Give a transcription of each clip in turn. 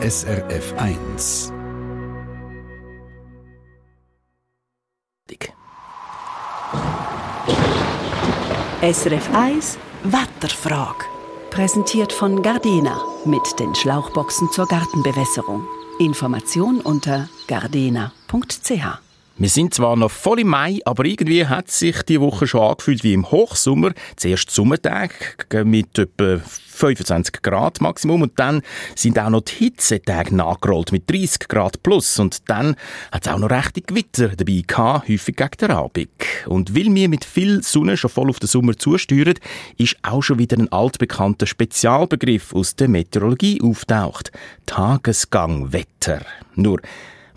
SRF 1. SRF 1 Wetterfrage. Präsentiert von Gardena mit den Schlauchboxen zur Gartenbewässerung. Information unter gardena.ch. Wir sind zwar noch voll im Mai, aber irgendwie hat sich die Woche schon angefühlt wie im Hochsommer. Zuerst Sommertag mit etwa 25 Grad Maximum und dann sind auch noch die Hitzetage nachgerollt mit 30 Grad plus und dann hat es auch noch rechte Gewitter dabei gehabt, häufig gegen den Abend. Und weil wir mit viel Sonne schon voll auf den Sommer zusteuern, ist auch schon wieder ein altbekannter Spezialbegriff aus der Meteorologie auftaucht. Tagesgangwetter. Nur,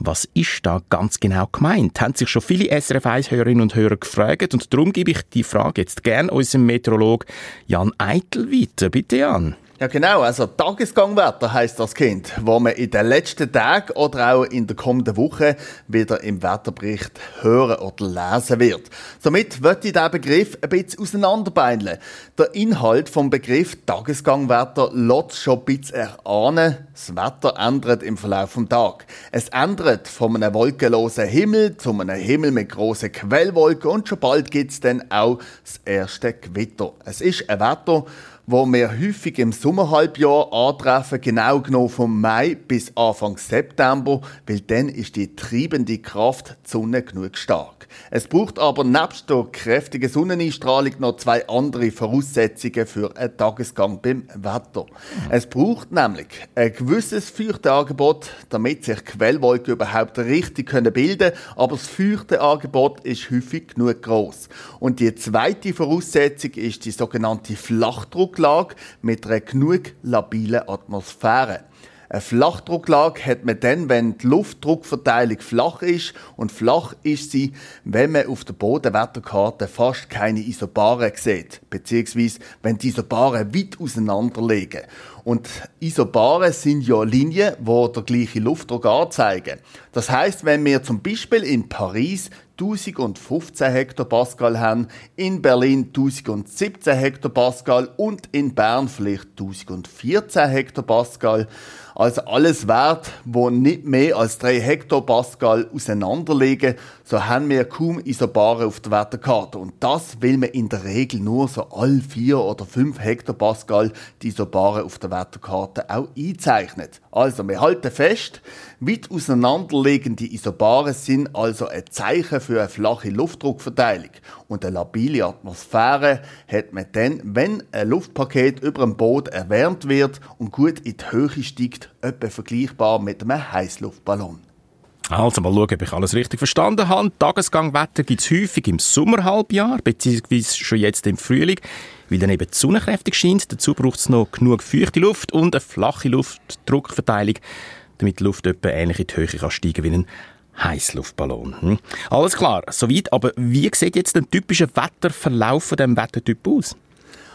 was ist da ganz genau gemeint? Haben sich schon viele SRF 1-Hörerinnen und Hörer gefragt und darum gebe ich die Frage jetzt gern unserem Meteorolog Jan Eitel weiter. Bitte Jan. Ja genau, also Tagesgangwetter heißt das Kind, wo man in den letzten Tagen oder auch in der kommenden Woche wieder im Wetterbericht hören oder lesen wird. Somit wird ich diesen Begriff ein bisschen auseinanderbeineln. Der Inhalt vom Begriff Tagesgangwetter lässt schon ein bisschen erahnen, das Wetter ändert im Verlauf des Tages. Es ändert von einem wolkenlosen Himmel zu einem Himmel mit grossen Quellwolken und schon bald gibt es dann auch das erste Gewitter. Es ist ein Wetter, wo wir häufig im Sommerhalbjahr antreffen, genau genommen vom Mai bis Anfang September, weil dann ist die treibende Kraft die Sonne genug stark. Es braucht aber nebst der kräftigen Sonneneinstrahlung noch zwei andere Voraussetzungen für einen Tagesgang beim Wetter. Es braucht nämlich ein gewisses Feuchtangebot, damit sich Quellwolken überhaupt richtig bilden können, aber das Feuchtangebot ist häufig genug groß. Und die zweite Voraussetzung ist die sogenannte Flachdruck Flachdrucklage mit einer genug labilen Atmosphäre. Eine Flachdrucklage hat man dann, wenn die Luftdruckverteilung flach ist. Und flach ist sie, wenn man auf der Bodenwetterkarte fast keine Isobaren sieht. Beziehungsweise, wenn die Isobaren weit auseinander liegen. Und Isobaren sind ja Linien, die der gleiche Luftdruck anzeigen. Das heißt, wenn wir zum Beispiel in Paris 1015 Hektopascal haben, in Berlin 1017 Hektopascal und in Bern vielleicht 1014 Hektopascal, also alles Wert, wo nicht mehr als 3 Hektopascal auseinanderliegen, so haben wir kaum Isobare auf der Wetterkarte. Und das will man in der Regel nur so all 4 oder 5 Hektopascal die Isobare auf der Wetterkarte auch einzeichnet. Also wir halten fest, weit auseinanderliegende Isobare sind also ein Zeichen für eine flache Luftdruckverteilung. Und eine labile Atmosphäre hat man dann, wenn ein Luftpaket über dem Boden erwärmt wird und gut in die Höhe steigt, etwa vergleichbar mit einem Heißluftballon. Also mal schauen, ob ich alles richtig verstanden habe. Tagesgangwetter gibt es häufig im Sommerhalbjahr, beziehungsweise schon jetzt im Frühling, weil dann eben die Sonne kräftig scheint. Dazu braucht es noch genug feuchte Luft und eine flache Luftdruckverteilung, damit die Luft etwa ähnlich in die Höhe kann steigen wie ein Heißluftballon. Hm? Alles klar, soweit. Aber wie sieht jetzt ein typischer Wetterverlauf von diesem Wettertyp aus?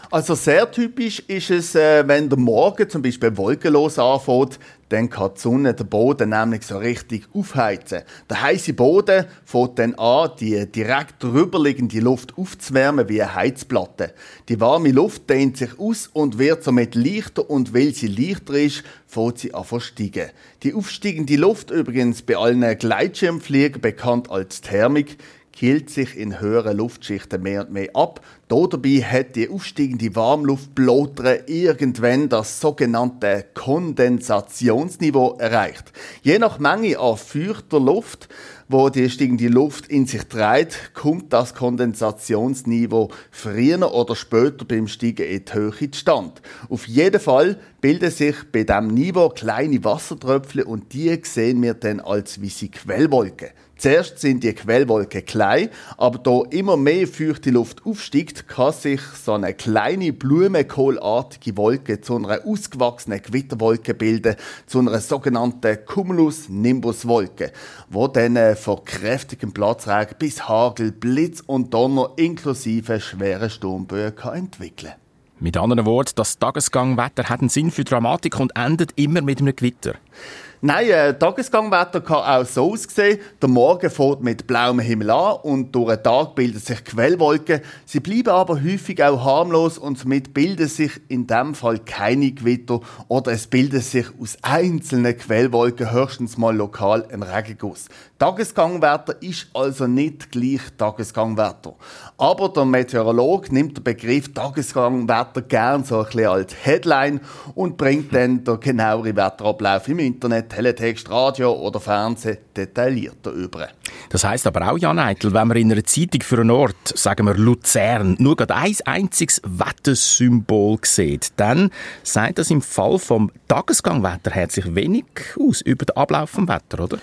Also sehr typisch ist es, äh, wenn der Morgen zum Beispiel wolkenlos anfängt, dann kann die Sonne den Boden nämlich so richtig aufheizen. Der heiße Boden fängt dann an, die direkt drüber liegende Luft aufzuwärmen wie eine Heizplatte. Die warme Luft dehnt sich aus und wird somit leichter und weil sie leichter ist, fängt sie an zu steigen. Die aufsteigende Luft, übrigens bei allen Gleitschirmfliegern bekannt als Thermik, hielt sich in höheren Luftschichten mehr und mehr ab. Dabei hat die aufsteigende Warmluftblotere irgendwann das sogenannte Kondensationsniveau erreicht. Je nach Menge an feuchter Luft, wo die steigende Luft in sich treibt, kommt das Kondensationsniveau früher oder später beim Steigen in die Höhe zustande. Auf jeden Fall bilden sich bei diesem Niveau kleine Wassertröpfchen und die sehen wir dann als weisse Quellwolken. Zuerst sind die Quellwolken klein, aber da immer mehr feuchte Luft aufsteigt, kann sich so eine kleine blumenkohlartige Wolke zu einer ausgewachsenen Gewitterwolke bilden, zu einer sogenannten Cumulus-Nimbus-Wolke, wo dann äh, von kräftigem Platzregen bis Hagel, Blitz und Donner inklusive schweren Sturmböen entwickeln kann. Mit anderen Worten, das Tagesgangwetter hat einen Sinn für Dramatik und endet immer mit einem Gewitter. Nein, äh, Tagesgangwetter kann auch so aussehen. Der Morgen fährt mit blauem Himmel an und durch den Tag bilden sich Quellwolken. Sie bleiben aber häufig auch harmlos und somit bilden sich in dem Fall keine Gewitter oder es bilden sich aus einzelnen Quellwolken höchstens mal lokal ein Regenguss. Tagesgangwetter ist also nicht gleich Tagesgangwetter. Aber der Meteorolog nimmt den Begriff Tagesgangwetter gern so ein bisschen als Headline und bringt dann den genaueren Wetterablauf im Internet, Teletext, Radio oder Fernsehen detaillierter über. Das heißt aber auch, Jan Eitel, wenn man in einer Zeitung für einen Ort, sagen wir Luzern, nur gerade ein einziges Wettersymbol sieht, dann sagt das im Fall vom Tagesgangwetter herzlich wenig aus über den Ablauf vom Wetter, oder?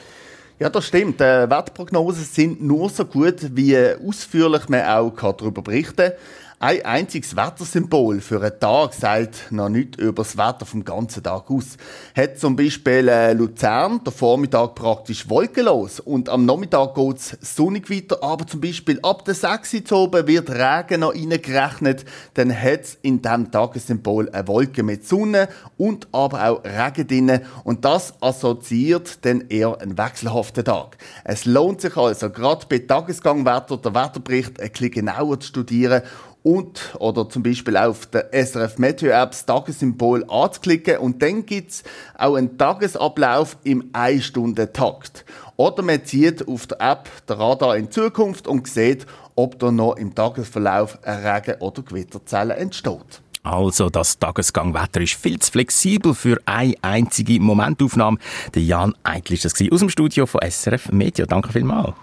Ja, das stimmt. Die Wetterprognosen sind nur so gut, wie ausführlich man auch darüber berichten kann. Ein einziges Wettersymbol für einen Tag sagt noch nichts über das Wetter vom ganzen Tag aus. Hat zum Beispiel äh, Luzern der Vormittag praktisch wolkenlos und am Nachmittag geht es sonnig weiter, aber zum Beispiel ab der 6 Uhr wird Regen noch reingerechnet, dann hat es in diesem Tagessymbol eine Wolke mit Sonne und aber auch Regen drin und das assoziiert dann eher einen wechselhaften Tag. Es lohnt sich also, gerade bei Tagesgangwetter, der Wetterbericht ein bisschen genauer zu studieren und oder zum Beispiel auf der SRF Meteo App das Tagessymbol anzuklicken und dann gibt's auch einen Tagesablauf im 1-Stunden-Takt. Oder man zieht auf der App der Radar in Zukunft und sieht, ob da noch im Tagesverlauf ein Regen- oder Gewitterzelle entsteht. Also, das Tagesgangwetter ist viel zu flexibel für eine einzige Momentaufnahme. Der Jan Eitl ist das aus dem Studio von SRF Media. Danke vielmals.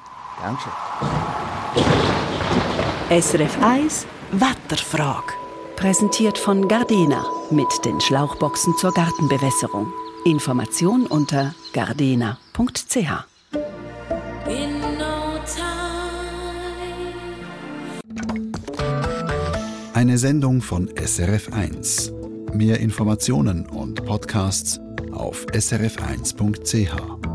Dankeschön. SRF 1 Wetterfrage. Präsentiert von Gardena mit den Schlauchboxen zur Gartenbewässerung. Information unter gardena.ch. Eine Sendung von SRF1. Mehr Informationen und Podcasts auf srf1.ch.